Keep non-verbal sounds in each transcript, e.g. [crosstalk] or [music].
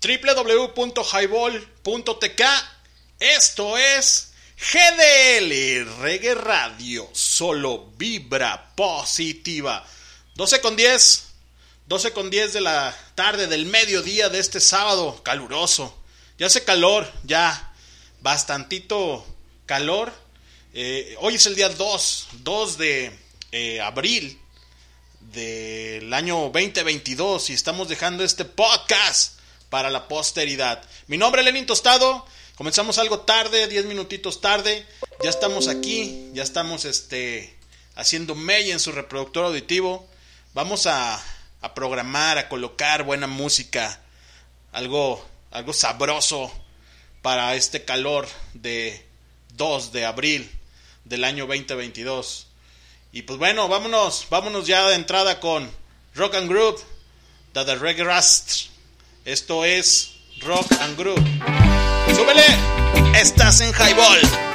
www.highball.tk. Esto es GDL Reggae Radio, solo vibra positiva. 12 con 10, 12 con 10 de la tarde del mediodía de este sábado caluroso. Ya hace calor, ya bastantito calor. Eh, hoy es el día 2, 2 de eh, abril del año 2022 y estamos dejando este podcast para la posteridad. Mi nombre es Lenin Tostado. Comenzamos algo tarde, 10 minutitos tarde. Ya estamos aquí, ya estamos este haciendo mella en su reproductor auditivo. Vamos a, a programar, a colocar buena música, algo algo sabroso para este calor de 2 de abril del año 2022. Y pues bueno, vámonos, vámonos ya de entrada con Rock and Group The Reggae Rust. Esto es Rock and Group. ¡Súbele! Estás en Highball.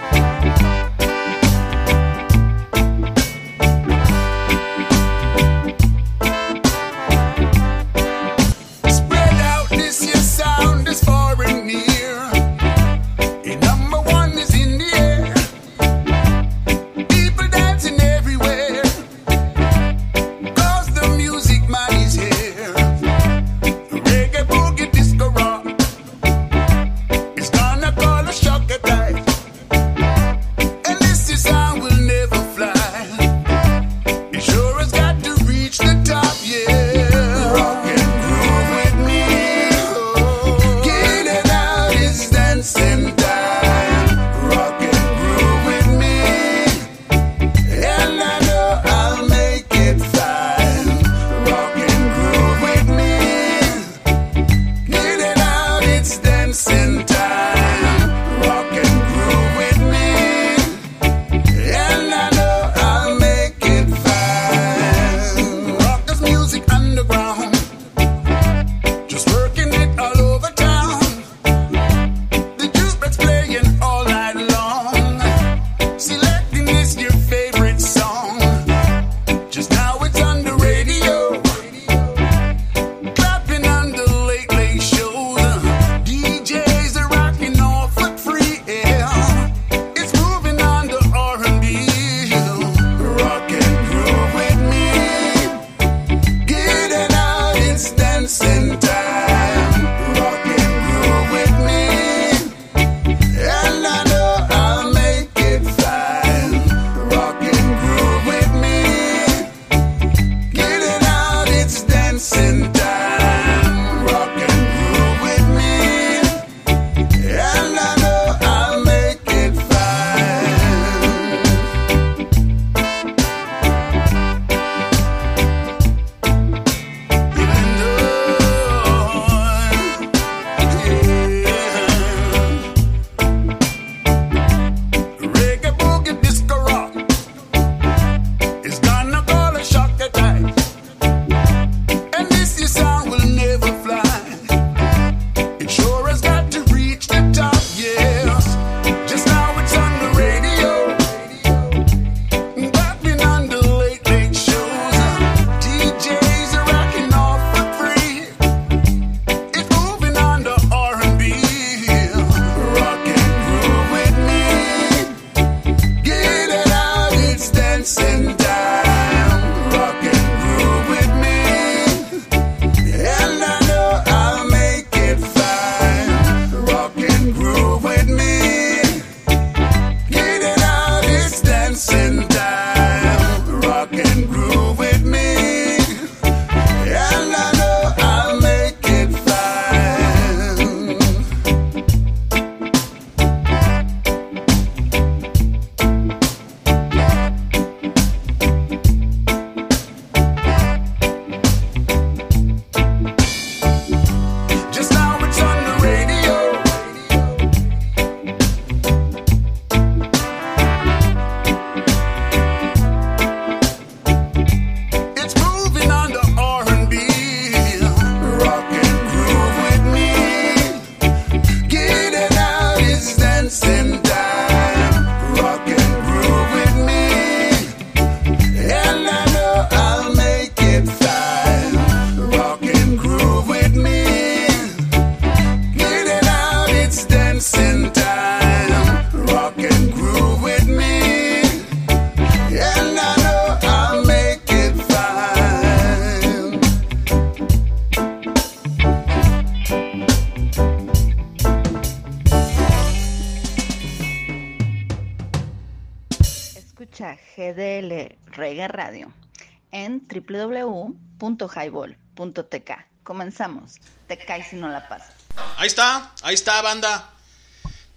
En www.highball.tk. Comenzamos. Te caes si no la pasas. Ahí está, ahí está, banda.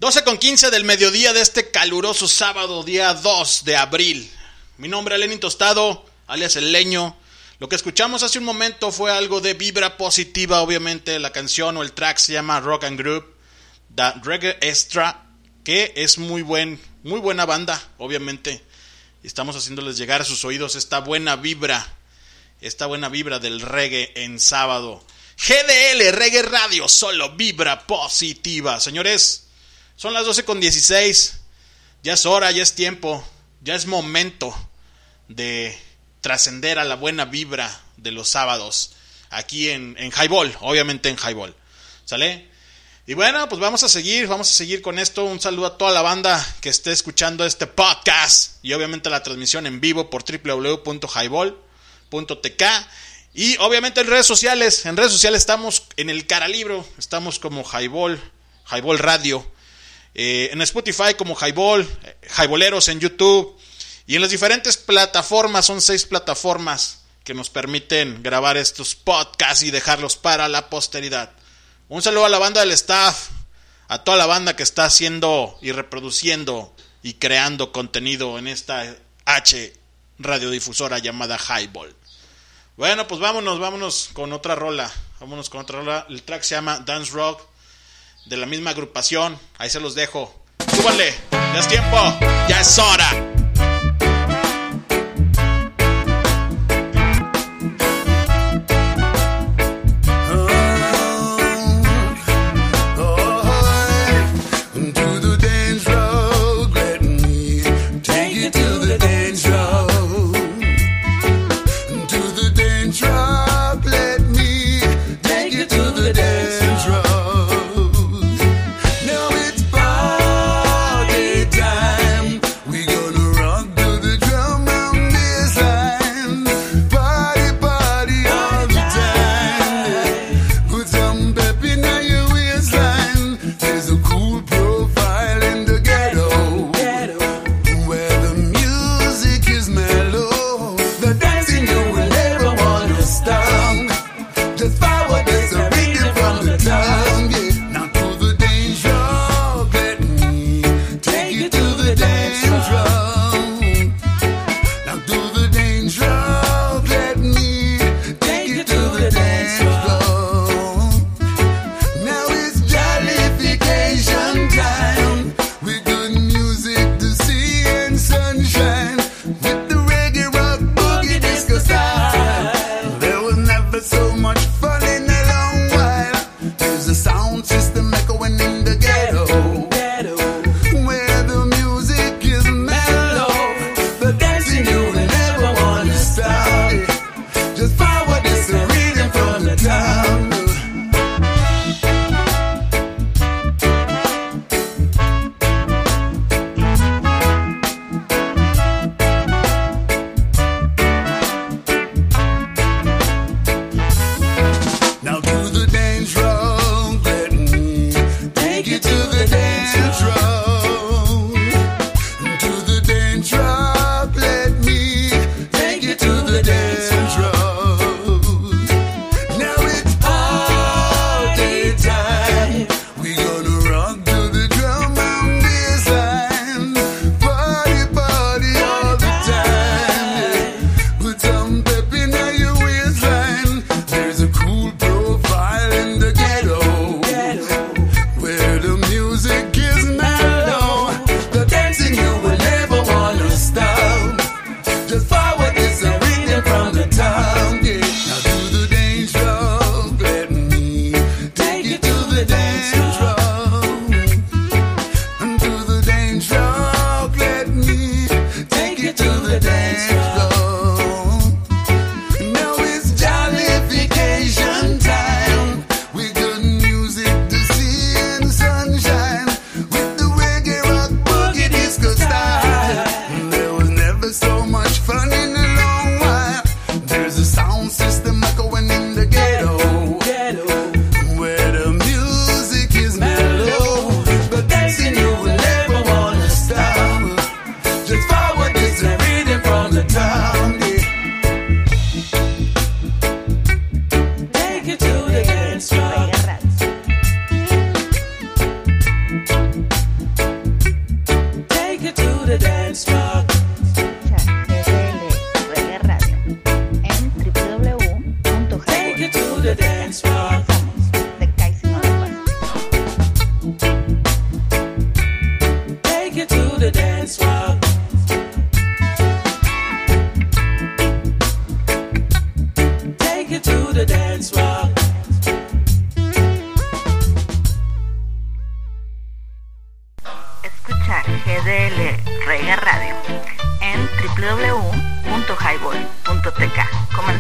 12 con 15 del mediodía de este caluroso sábado, día 2 de abril. Mi nombre es Lenin Tostado, alias El Leño. Lo que escuchamos hace un momento fue algo de vibra positiva, obviamente. La canción o el track se llama Rock and Group, The Reggae Extra, que es muy buen, muy buena banda, obviamente. Estamos haciéndoles llegar a sus oídos esta buena vibra, esta buena vibra del reggae en sábado. GDL Reggae Radio, solo vibra positiva. Señores, son las 12 con 16. Ya es hora, ya es tiempo, ya es momento de trascender a la buena vibra de los sábados aquí en, en Highball, obviamente en Highball. ¿Sale? Y bueno, pues vamos a seguir, vamos a seguir con esto. Un saludo a toda la banda que esté escuchando este podcast y obviamente la transmisión en vivo por www.highball.tk y obviamente en redes sociales. En redes sociales estamos en el Caralibro, estamos como Highball, Highball Radio. Eh, en Spotify como Highball, eh, Highballeros en YouTube y en las diferentes plataformas, son seis plataformas que nos permiten grabar estos podcasts y dejarlos para la posteridad. Un saludo a la banda del staff, a toda la banda que está haciendo y reproduciendo y creando contenido en esta H radiodifusora llamada Highball. Bueno, pues vámonos, vámonos con otra rola. Vámonos con otra rola. El track se llama Dance Rock de la misma agrupación. Ahí se los dejo. Súbanle, ya es tiempo, ya es hora.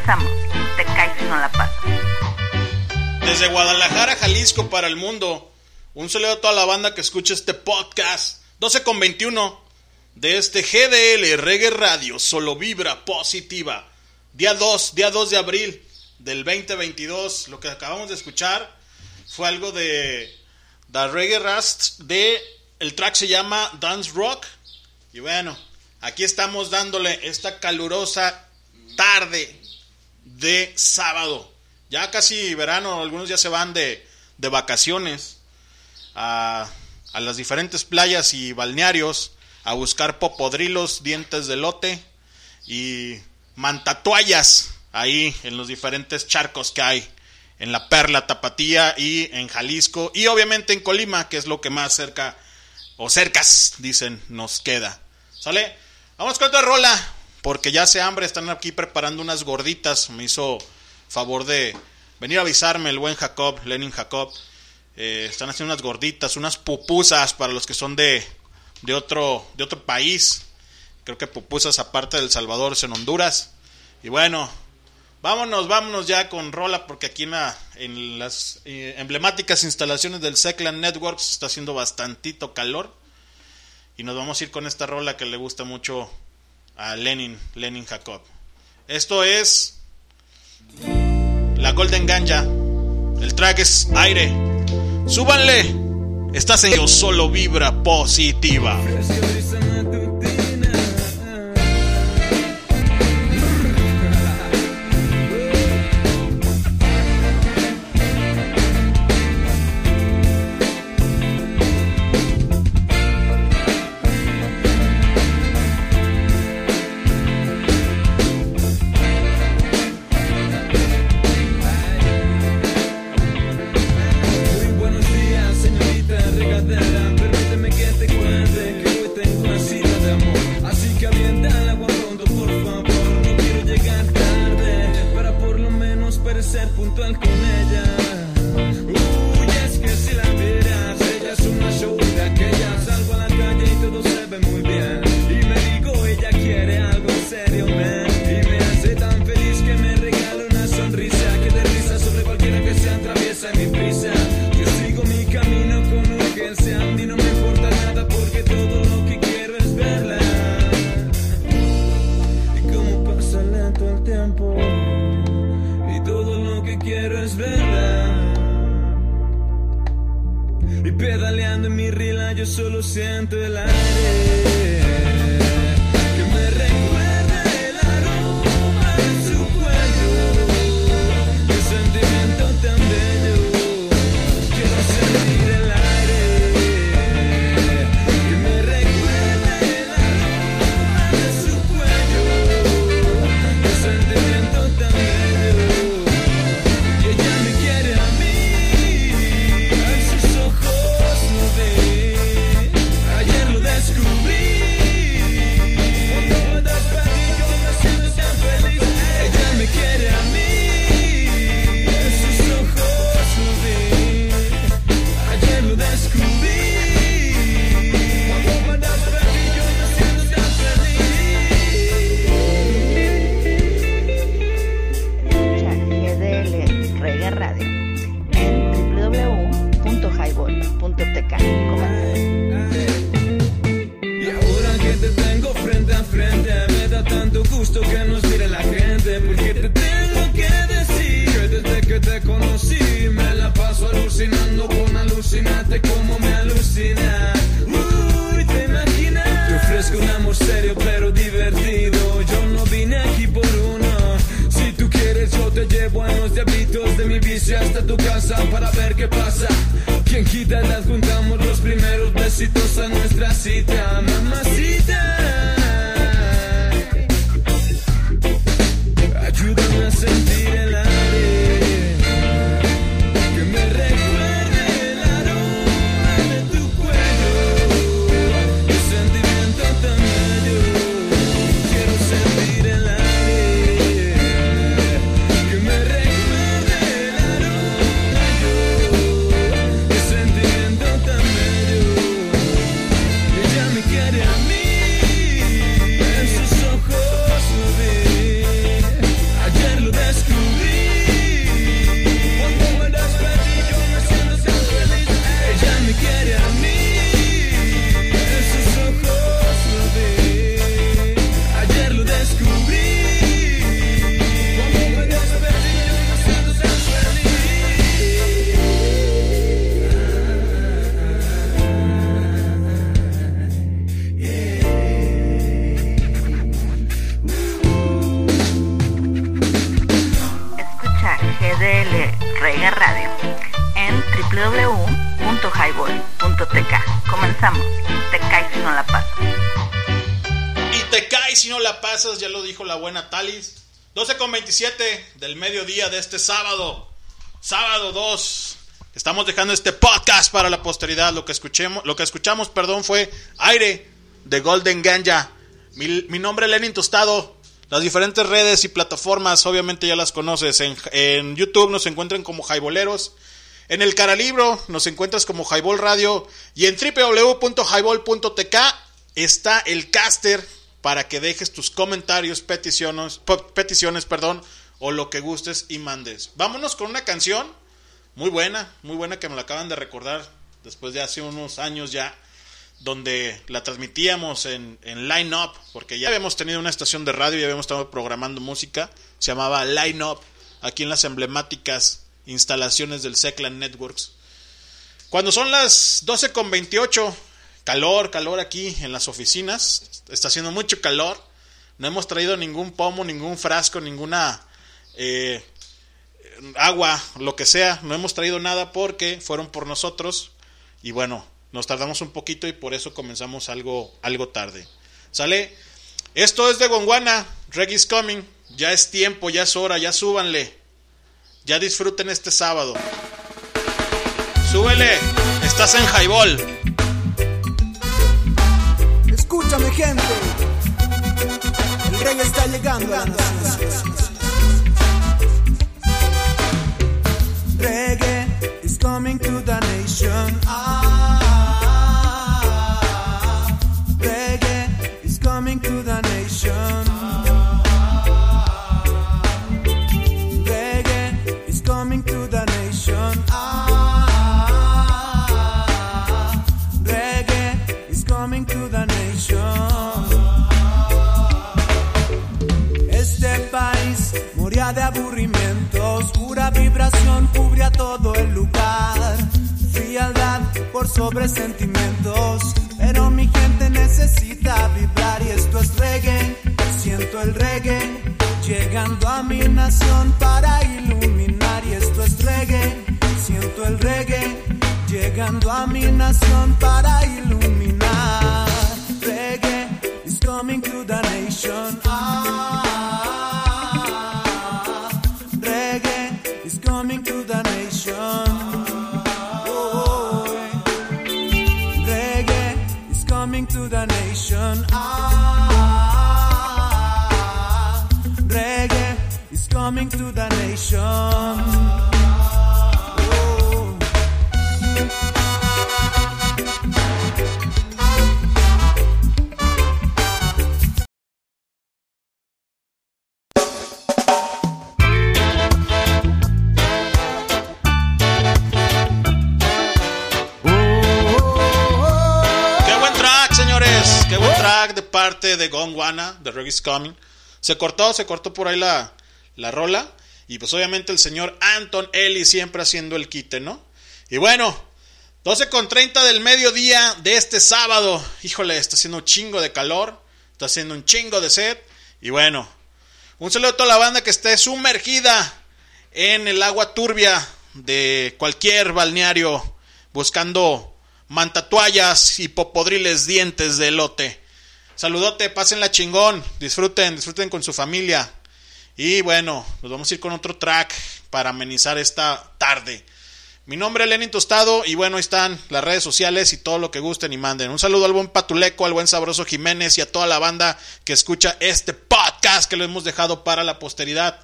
Comenzamos. Te caes si no la pasas. Desde Guadalajara, Jalisco para el mundo. Un saludo a toda la banda que escucha este podcast. 12 con 21 de este GDL Reggae Radio. Solo vibra positiva. Día 2, día 2 de abril del 2022. Lo que acabamos de escuchar fue algo de The Reggae Rust de el track se llama Dance Rock. Y bueno, aquí estamos dándole esta calurosa tarde de sábado. Ya casi verano, algunos ya se van de, de vacaciones a, a las diferentes playas y balnearios a buscar popodrilos, dientes de lote y mantatuallas ahí en los diferentes charcos que hay en la Perla Tapatía y en Jalisco y obviamente en Colima, que es lo que más cerca o cercas, dicen, nos queda. ¿Sale? Vamos con otra rola, porque ya hace hambre, están aquí preparando unas gorditas. Me hizo favor de venir a avisarme el buen Jacob, Lenin Jacob. Eh, están haciendo unas gorditas, unas pupusas para los que son de, de, otro, de otro país. Creo que pupusas aparte del Salvador es en Honduras. Y bueno, vámonos, vámonos ya con rola, porque aquí en, en las eh, emblemáticas instalaciones del Seclan Networks está haciendo bastantito calor. Y nos vamos a ir con esta rola que le gusta mucho a Lenin, Lenin Jacob. Esto es la Golden Ganja. El track es aire. Súbanle. Estás en Yo Solo Vibra Positiva. 27 del mediodía de este sábado. Sábado 2. Estamos dejando este podcast para la posteridad. Lo que escuchemos, lo que escuchamos, perdón, fue Aire de Golden Ganja. Mi, mi nombre es Lenin Tostado. Las diferentes redes y plataformas, obviamente ya las conoces. En, en YouTube nos encuentran como Jaiboleros. En el Caralibro nos encuentras como Highball Radio. Y en www.highball.tk está el caster para que dejes tus comentarios, peticiones, peticiones, perdón, o lo que gustes y mandes. Vámonos con una canción muy buena, muy buena que me la acaban de recordar después de hace unos años ya, donde la transmitíamos en, en Line Up, porque ya habíamos tenido una estación de radio y habíamos estado programando música, se llamaba Line Up, aquí en las emblemáticas instalaciones del Seclan Networks. Cuando son las 12 con 28, calor, calor aquí en las oficinas, está haciendo mucho calor, no hemos traído ningún pomo, ningún frasco, ninguna eh, agua, lo que sea, no hemos traído nada porque fueron por nosotros y bueno, nos tardamos un poquito y por eso comenzamos algo, algo tarde. ¿Sale? Esto es de Gonguana, Reggie's Coming, ya es tiempo, ya es hora, ya súbanle, ya disfruten este sábado. Súbele, estás en Highball. Escúchame gente, el rey está llegando a. Reggae is coming to the nation. Ah, vibración cubría todo el lugar. Frialdad por sobre sentimientos, pero mi gente necesita vibrar y esto es reggae. Siento el reggae llegando a mi nación para iluminar y esto es reggae. Siento el reggae llegando a mi nación para iluminar. Reggae is coming to the nation. Ah, Reggie's Coming. Se cortó, se cortó por ahí la, la rola. Y pues obviamente el señor Anton Eli siempre haciendo el quite, ¿no? Y bueno, 12 con 30 del mediodía de este sábado. Híjole, está haciendo un chingo de calor. Está haciendo un chingo de sed. Y bueno, un saludo a toda la banda que esté sumergida en el agua turbia de cualquier balneario buscando mantatuallas y popodriles dientes de elote. Saludote, pásenla chingón, disfruten, disfruten con su familia. Y bueno, nos vamos a ir con otro track para amenizar esta tarde. Mi nombre es Lenin Tostado y bueno, ahí están las redes sociales y todo lo que gusten y manden. Un saludo al buen Patuleco, al buen Sabroso Jiménez y a toda la banda que escucha este podcast que lo hemos dejado para la posteridad.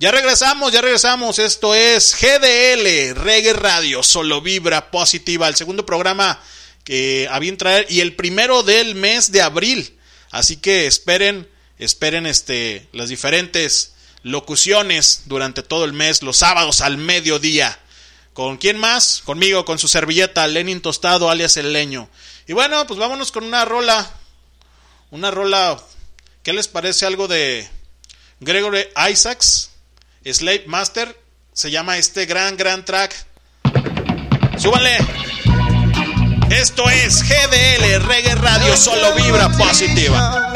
Ya regresamos, ya regresamos. Esto es GDL, Reggae Radio, solo vibra positiva. El segundo programa que a bien traer y el primero del mes de abril. Así que esperen, esperen este, las diferentes locuciones durante todo el mes, los sábados al mediodía. ¿Con quién más? Conmigo, con su servilleta, Lenin Tostado, alias El Leño. Y bueno, pues vámonos con una rola. Una rola. ¿Qué les parece algo de Gregory Isaacs? Slave Master. Se llama este gran, gran track. ¡Súbanle! Esto es GDL, Reggae Radio, solo vibra positiva.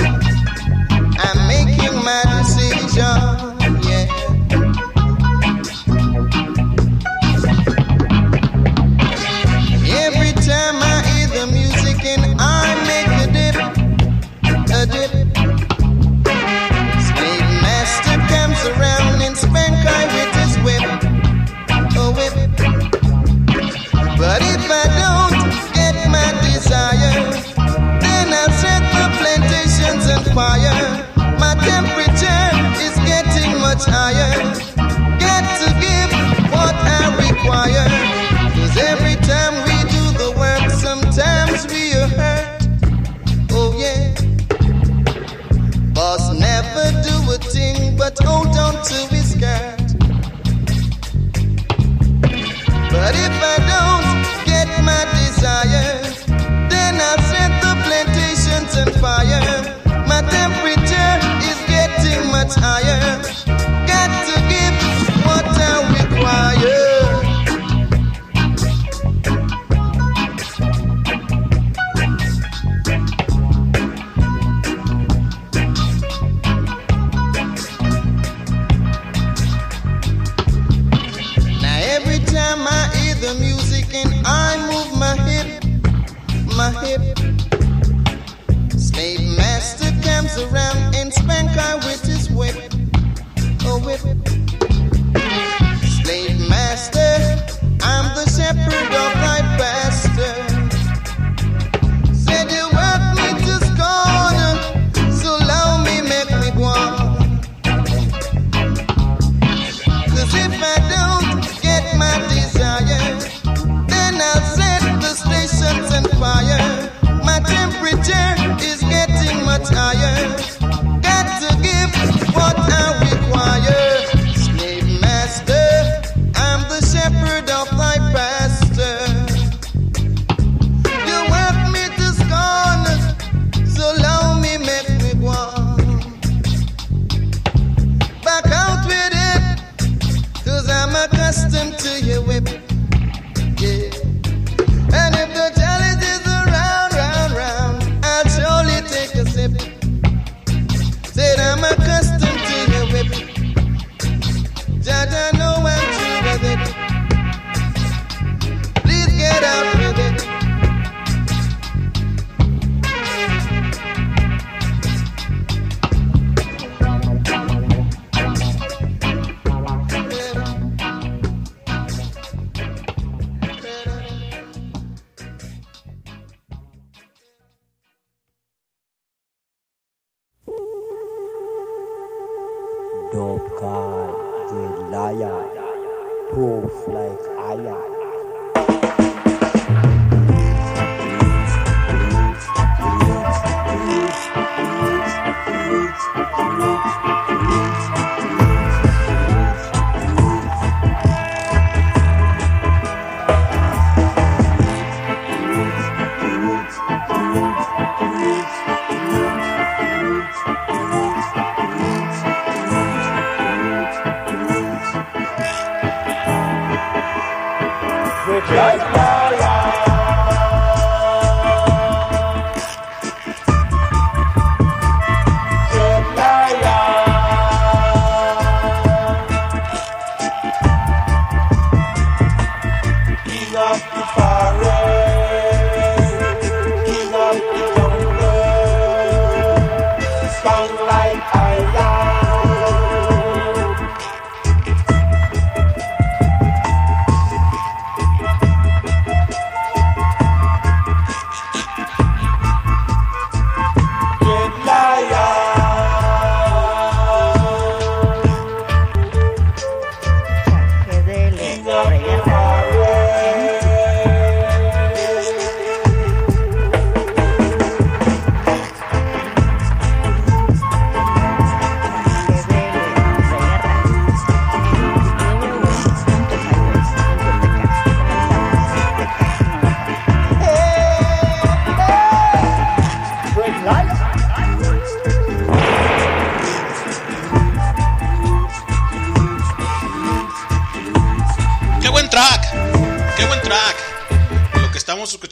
Yeah.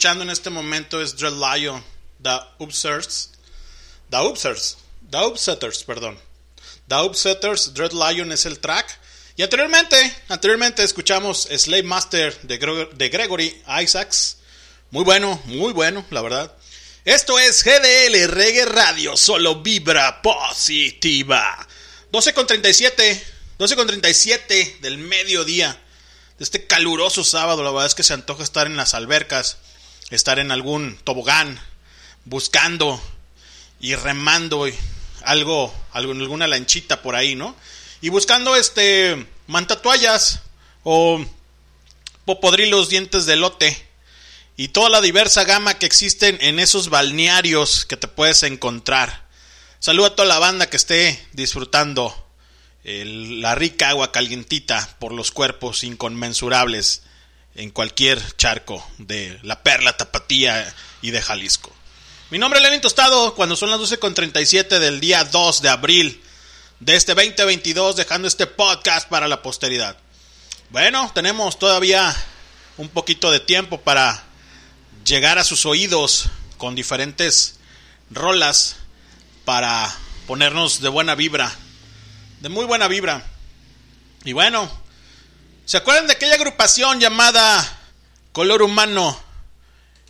escuchando en este momento es Dread Lion, The Upsetters, The Upsetters, The Upsetters, perdón. The Upsetters, Dread Lion es el track. Y anteriormente, anteriormente escuchamos Slave Master de, de Gregory Isaacs. Muy bueno, muy bueno, la verdad. Esto es GDL Reggae Radio, solo vibra positiva. 12 con 37, 12 con 37 del mediodía. De este caluroso sábado, la verdad es que se antoja estar en las albercas estar en algún tobogán buscando y remando algo, alguna lanchita por ahí, ¿no? Y buscando este mantatuallas o popodrilos dientes de lote y toda la diversa gama que existen en esos balnearios que te puedes encontrar. Saludo a toda la banda que esté disfrutando la rica agua calientita por los cuerpos inconmensurables en cualquier charco de la Perla, Tapatía y de Jalisco. Mi nombre es Lenin Tostado, cuando son las 12.37 del día 2 de abril de este 2022, dejando este podcast para la posteridad. Bueno, tenemos todavía un poquito de tiempo para llegar a sus oídos con diferentes rolas para ponernos de buena vibra, de muy buena vibra. Y bueno, ¿se acuerdan de aquella agrupación llamada Color Humano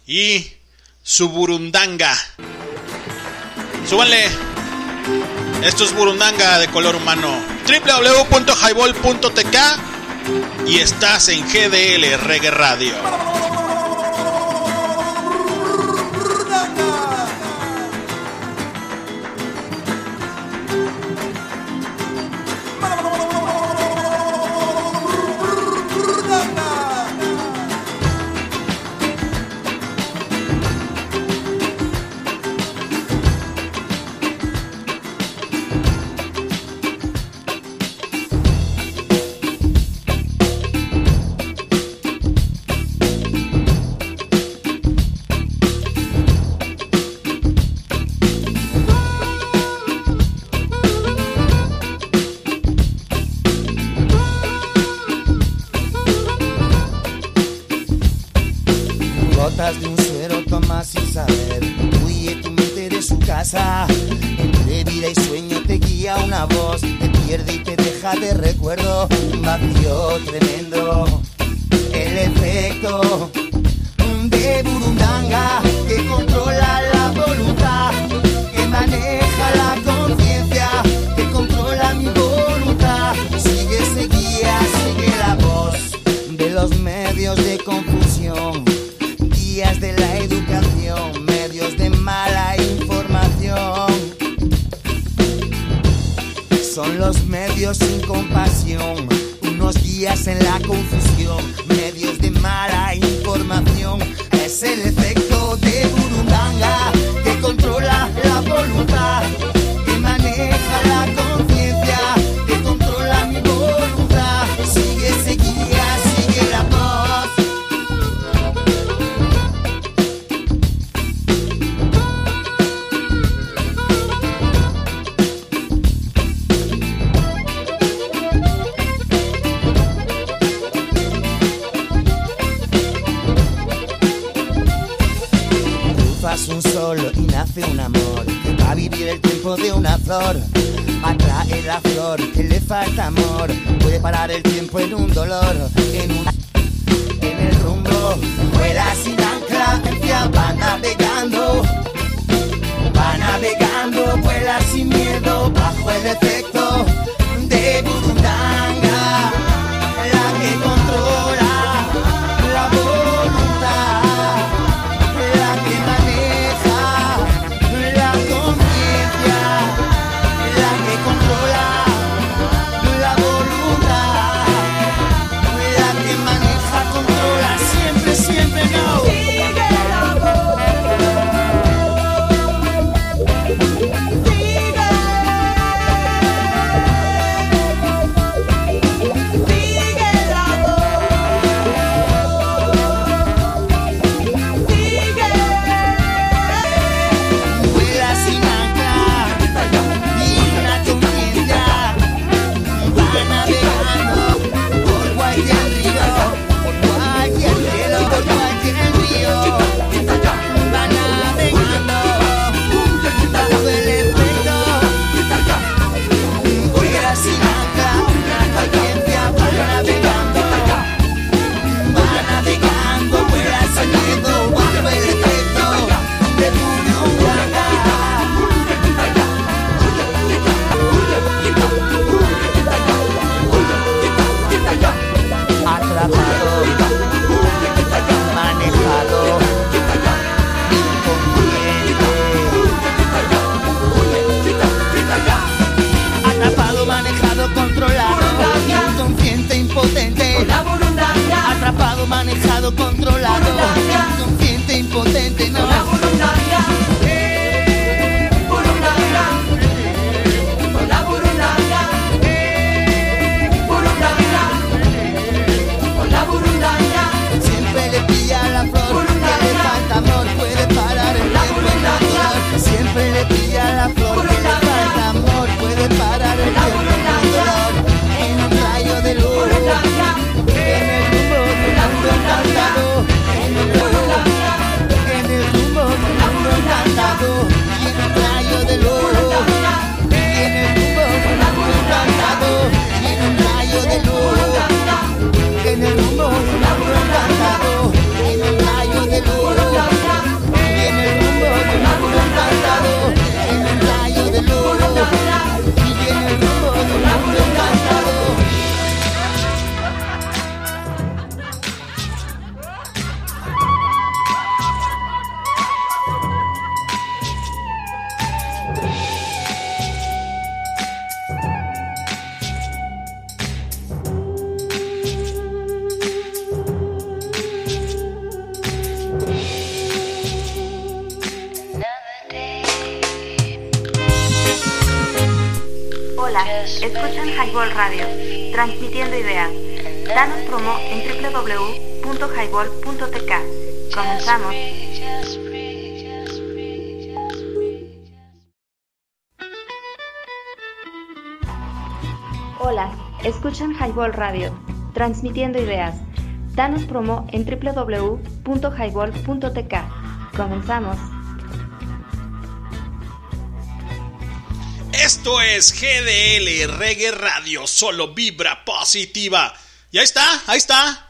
y su Burundanga? Súbanle. Esto es Burundanga de color humano. www.highball.tk y estás en GDL Reggae Radio. Radio, transmitiendo ideas. Danos promo en www.highball.tk. Comenzamos. Esto es GDL Reggae Radio, solo vibra positiva. Y ahí está, ahí está.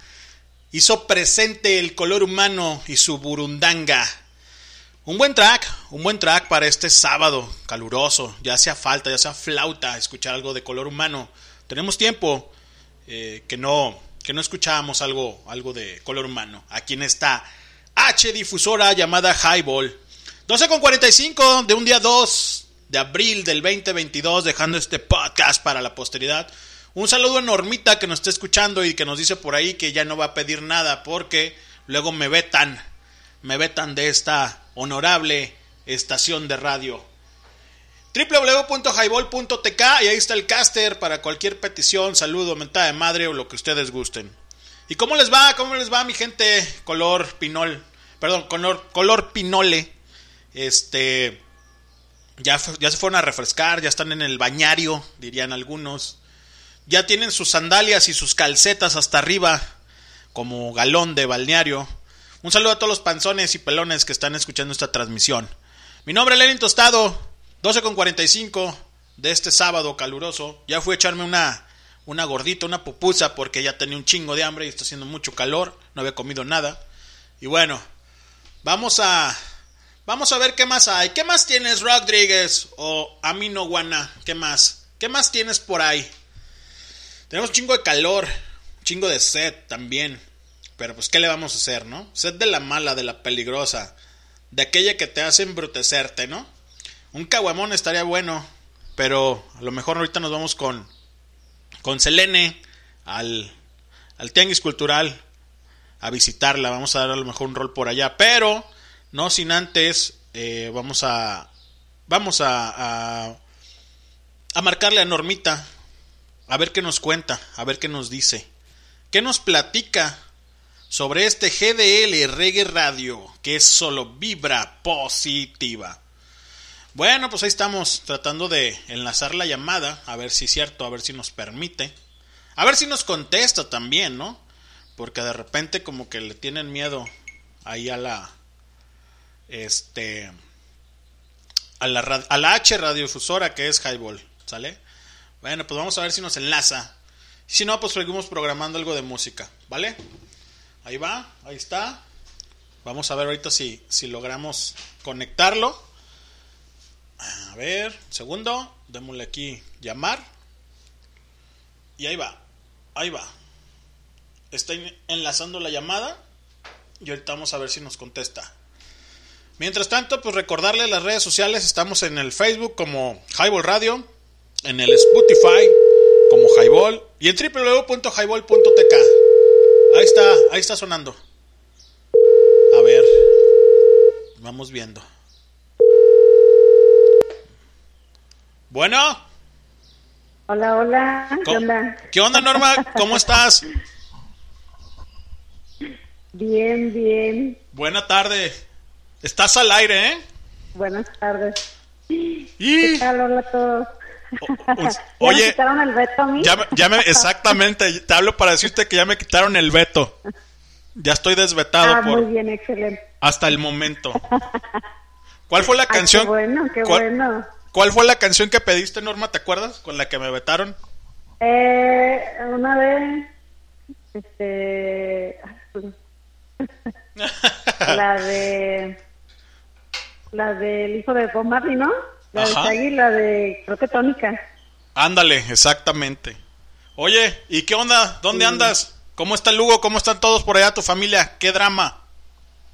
Hizo presente el color humano y su burundanga. Un buen track, un buen track para este sábado caluroso. Ya hacía falta, ya hacía flauta escuchar algo de color humano. Tenemos tiempo eh, que no que no escuchábamos algo, algo de color humano. Aquí en esta H difusora llamada Highball. 12 con 45 de un día 2 de abril del 2022, dejando este podcast para la posteridad. Un saludo a Normita que nos está escuchando y que nos dice por ahí que ya no va a pedir nada porque luego me vetan, me vetan de esta honorable estación de radio. www.highball.tk y ahí está el caster para cualquier petición, saludo, mentada de madre o lo que ustedes gusten. ¿Y cómo les va? ¿Cómo les va mi gente? Color pinol, perdón, color, color pinole. Este ya, ya se fueron a refrescar, ya están en el bañario, dirían algunos. Ya tienen sus sandalias y sus calcetas hasta arriba, como galón de balneario. Un saludo a todos los panzones y pelones que están escuchando esta transmisión. Mi nombre es Lenin Tostado, 12 con 45 de este sábado caluroso. Ya fui a echarme una, una gordita, una pupusa, porque ya tenía un chingo de hambre y está haciendo mucho calor. No había comido nada. Y bueno, vamos a, Vamos a ver qué más hay. ¿Qué más tienes, Rodríguez? O Amino Guana. ¿Qué más? ¿Qué más tienes por ahí? Tenemos un chingo de calor. Un chingo de sed también. Pero pues, ¿qué le vamos a hacer, no? Sed de la mala, de la peligrosa. De aquella que te hace embrutecerte, ¿no? Un caguamón estaría bueno. Pero a lo mejor ahorita nos vamos con. Con Selene. Al. Al Tianguis Cultural. A visitarla. Vamos a dar a lo mejor un rol por allá. Pero. No sin antes, eh, vamos a. Vamos a, a. a marcarle a Normita. A ver qué nos cuenta. A ver qué nos dice. ¿Qué nos platica sobre este GDL Reggae Radio? Que es solo vibra positiva. Bueno, pues ahí estamos tratando de enlazar la llamada. A ver si es cierto, a ver si nos permite. A ver si nos contesta también, ¿no? Porque de repente como que le tienen miedo ahí a la este a la, a la H radiodifusora que es Highball, ¿sale? Bueno, pues vamos a ver si nos enlaza. Si no, pues seguimos programando algo de música, ¿vale? Ahí va, ahí está. Vamos a ver ahorita si, si logramos conectarlo. A ver, segundo, démosle aquí llamar. Y ahí va, ahí va. Está enlazando la llamada. Y ahorita vamos a ver si nos contesta. Mientras tanto, pues recordarle las redes sociales, estamos en el Facebook como Highball Radio, en el Spotify como Highball y en www.highball.tk. Ahí está, ahí está sonando. A ver, vamos viendo. Bueno. Hola, hola. ¿Qué ¿Cómo- onda? ¿Qué onda, Norma? ¿Cómo estás? Bien, bien. Buena tarde. Estás al aire, ¿eh? Buenas tardes. Y ¿Qué tal? Hola a todos. un- [laughs] ¿Ya me oye, quitaron el veto a mí? ya, me- ya me, [laughs] exactamente, te hablo para decirte que ya me quitaron el veto. Ya estoy desvetado ah, por muy bien, excelente. hasta el momento. ¿Cuál fue la Ay, canción? qué bueno, qué ¿Cuál- bueno. ¿Cuál fue la canción que pediste, Norma? ¿Te acuerdas? Con la que me vetaron. Eh, una vez, este, [laughs] la de, la del hijo de Bob Marley, ¿no? La de Ajá. Shaggy, la de, creo que Tónica. Ándale, exactamente. Oye, ¿y qué onda? ¿Dónde andas? ¿Cómo está el Lugo? ¿Cómo están todos por allá, tu familia? ¿Qué drama?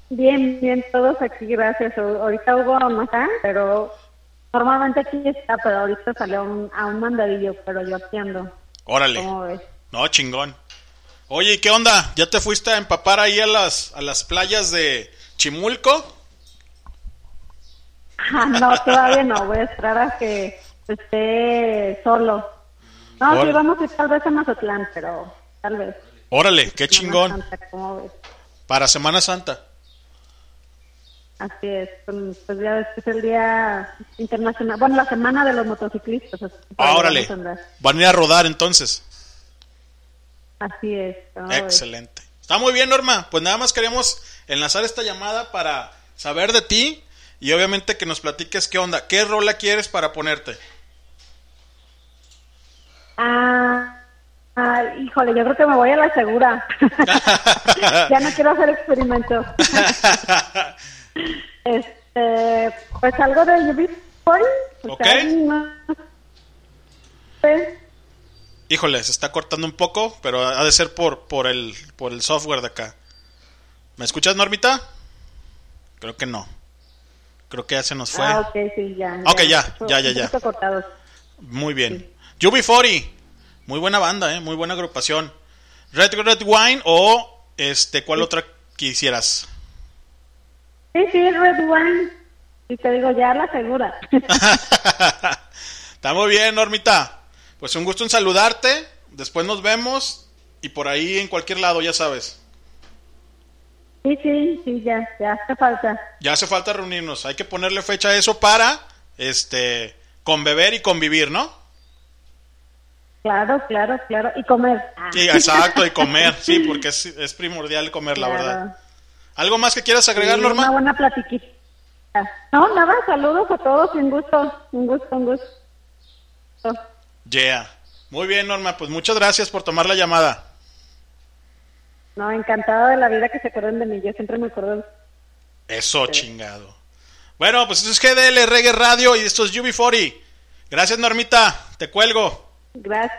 Bien, bien, todos aquí, gracias. Ahorita Hugo no está, pero normalmente aquí está, pero ahorita salió a un, a un mandadillo, pero yo aquí ando. Órale. ¿Cómo ves? No, chingón. Oye, ¿y qué onda? ¿Ya te fuiste a empapar ahí a las, a las playas de Chimulco? Ah, no, todavía no, voy a esperar a que esté solo. No, sí, Órale. vamos a ir tal vez a Mazatlán, pero tal vez. Órale, qué Semana chingón. Santa, ¿cómo ves? Para Semana Santa. Así es, pues ya ves que es el día internacional, bueno, la semana de los motociclistas. Ah, órale. Van a ir a rodar entonces. Así es. Excelente. Está muy bien, Norma. Pues nada más queremos enlazar esta llamada para saber de ti y obviamente que nos platiques qué onda. ¿Qué rola quieres para ponerte? Ah, ah, híjole, yo creo que me voy a la segura. [laughs] [laughs] ya no quiero hacer experimentos. [laughs] pues algo de UB40. o Ok. sea, no sé. Híjole, se está cortando un poco, pero ha de ser por, por, el, por el software de acá. ¿Me escuchas, Normita? Creo que no. Creo que ya se nos fue. Ah, ok, sí, ya. Ok, ya, ya, ya, ya. Muy bien. UB40. Muy buena banda, ¿eh? Muy buena agrupación. Red Red Wine o este, ¿cuál otra quisieras? Sí, sí, Red Wine. Y te digo, ya la segura. [laughs] Está muy bien, Normita. Pues un gusto en saludarte. Después nos vemos. Y por ahí en cualquier lado, ya sabes. sí, sí, sí, ya, ya hace falta. Ya hace falta reunirnos. Hay que ponerle fecha a eso para este conbeber y convivir, ¿no? Claro, claro, claro. Y comer. Ah. Sí, exacto, y comer. Sí, porque es, es primordial comer, la verdad. ¿Algo más que quieras agregar, Sí, Norma? Una buena platiquita. No, nada, saludos a todos, un gusto, un gusto, un gusto. Yeah. Muy bien, Norma. Pues muchas gracias por tomar la llamada. No, encantada de la vida que se acuerden de mí, yo siempre me acuerdo. Eso, chingado. Bueno, pues esto es GDL Reggae Radio y esto es UB40. Gracias, Normita. Te cuelgo. Gracias,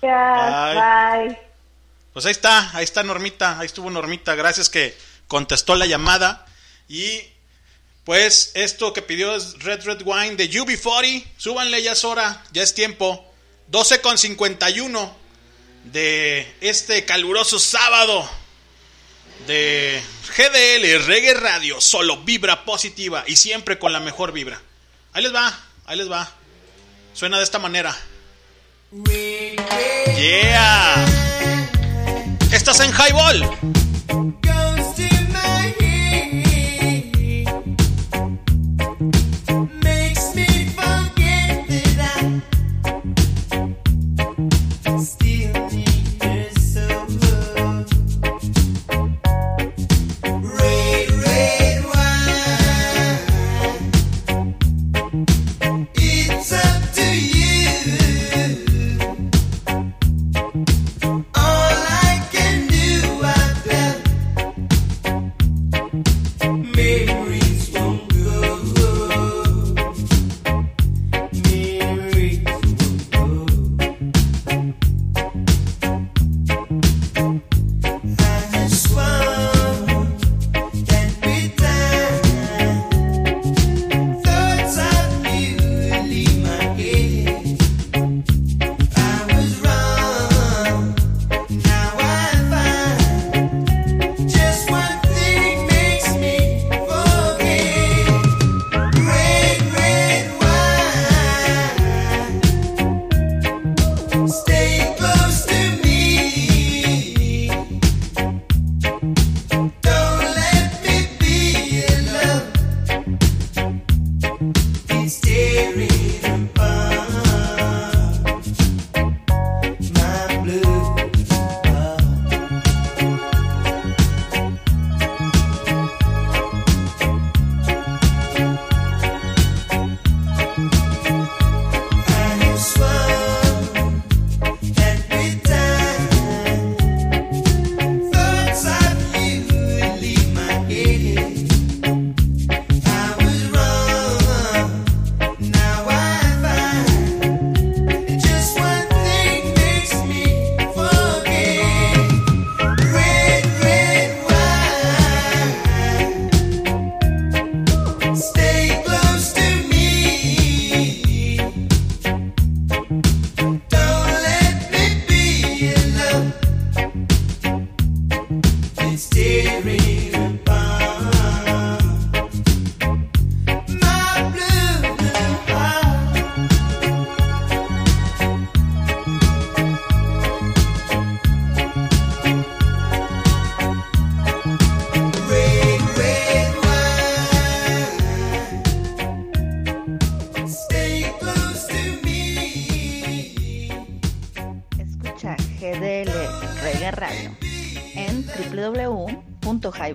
Bye. bye. Pues ahí está, ahí está Normita, ahí estuvo Normita, gracias que contestó la llamada. Y pues esto que pidió es Red Red Wine de UB40, súbanle, ya es hora, ya es tiempo. 12 con 51 de este caluroso sábado de GDL Reggae Radio, solo vibra positiva y siempre con la mejor vibra. Ahí les va, ahí les va. Suena de esta manera. Yeah. Estás en Highball.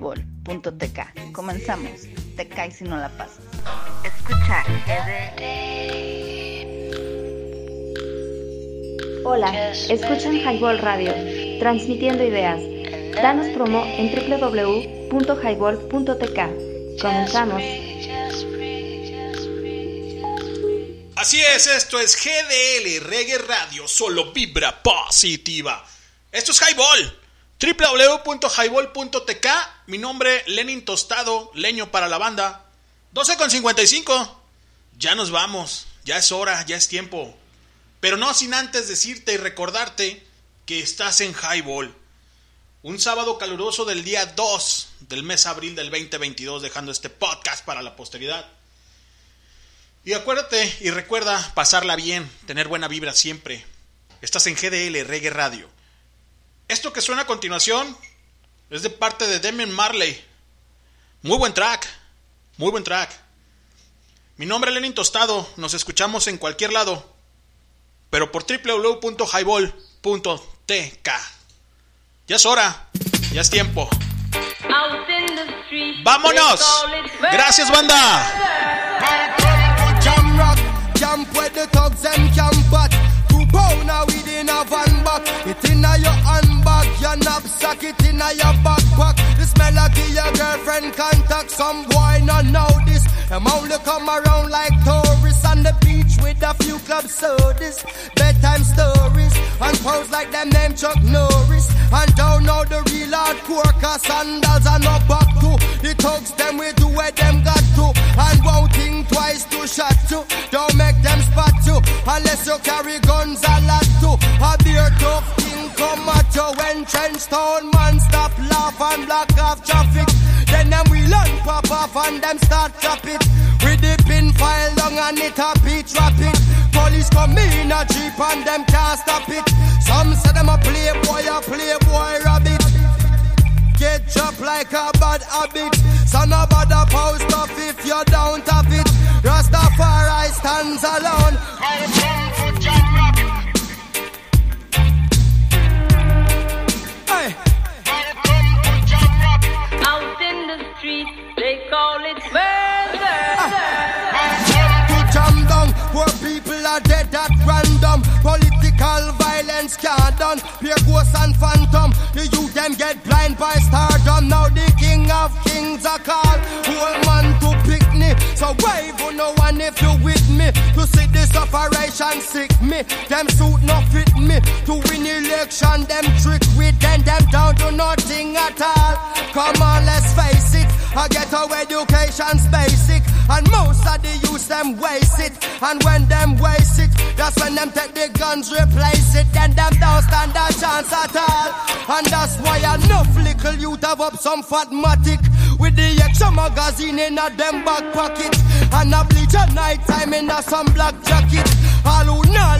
www.highball.tk. Comenzamos. Te caes si no la pasas. Escucha Hola, escuchan Highball Radio, transmitiendo ideas. Danos promo en www.highball.tk. Comenzamos. Así es, esto es GDL Reggae Radio, solo vibra positiva. Esto es Highball, www.highball.tk. Mi nombre, Lenin Tostado, leño para la banda. 12.55. Ya nos vamos, ya es hora, ya es tiempo. Pero no sin antes decirte y recordarte que estás en Highball. Un sábado caluroso del día 2 del mes abril del 2022, dejando este podcast para la posteridad. Y acuérdate y recuerda pasarla bien, tener buena vibra siempre. Estás en GDL Reggae Radio. Esto que suena a continuación es de parte de Demian Marley. Muy buen track, muy buen track. Mi nombre es Lenin Tostado, nos escuchamos en cualquier lado, pero por www.highball.tk. Ya es hora, ya es tiempo. ¡Vámonos! ¡Gracias, banda! Within a van back. It inna your handbag, your knapsack, it inna your backpack. The smell of your girlfriend contact. Some boy not know this. Them only come around like tourists on the beach with a few club sodas, bedtime stories, and pose like them name Chuck Norris. And don't know the real hardcore cause sandals are no back to. The thugs them we do where them got to. And won't think twice to shot you. Don't make them spot you unless you carry guns a lot too. A beer tough thing come at you when trench town man stop laugh and block off traffic. Then them we learn pop off and them start chop it. With the pin file long and it a beat rapid. Police come in a jeep and them can't stop it. Some say them a playboy, a playboy rabbit. Get dropped like a bad habit. So no bother post up if you don't have it. Rastafari stands alone. Violence can't done. Pure ghost and phantom. The youth them get blind by stardom. Now the king of kings are called. Whole man to picnic So wave on no one if you with me? To see this operation sick me. Them suit no fit me. To win election them trick with them. Them down to nothing at all. Come on let's face it. I get our education's basic And most of the youth them waste it. And when them waste it That's when them take the guns replace it. Then them don't stand a chance at all. And that's why enough little youth have up some fatmatic. With the extra magazine in a them back pocket. And a bleach at night time in a some black jacket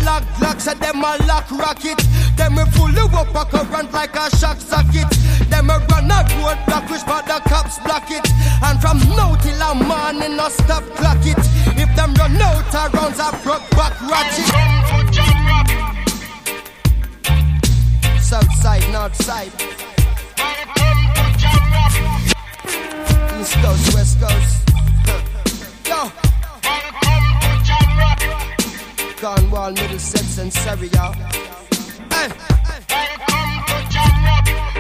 lock lock say them a lock rocket Them pull you up a current like a shock socket. Them a run a road block which but the cops block it. And from now till a morning no stop clock it. If them run out of rounds a broke back ratchet. South side, north side East coast, west coast. Yo Cornwall, Middlesex and Surrey, y'all Hey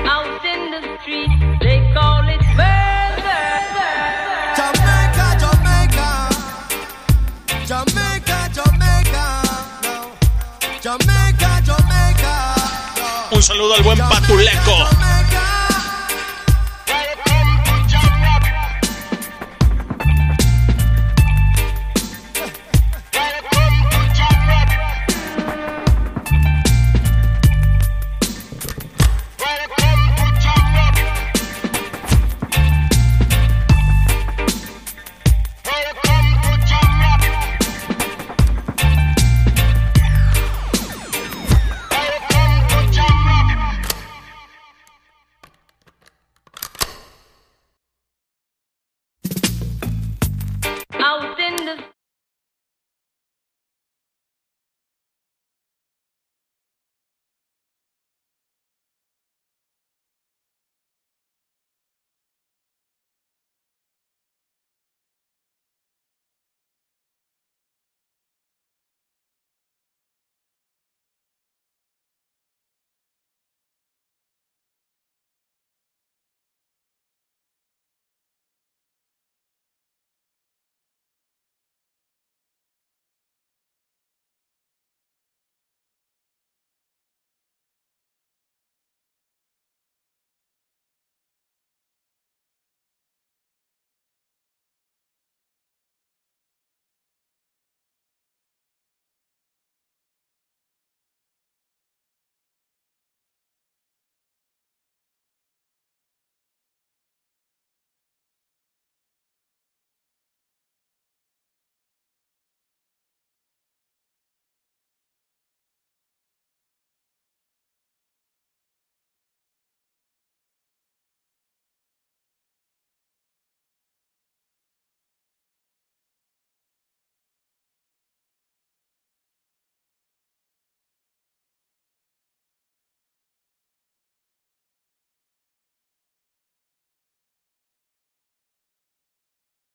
Out in the street, they call it murder. Jamaica, Jamaica, Jamaica, Jamaica, no. Jamaica, Jamaica. Un saludo al buen Patuleco.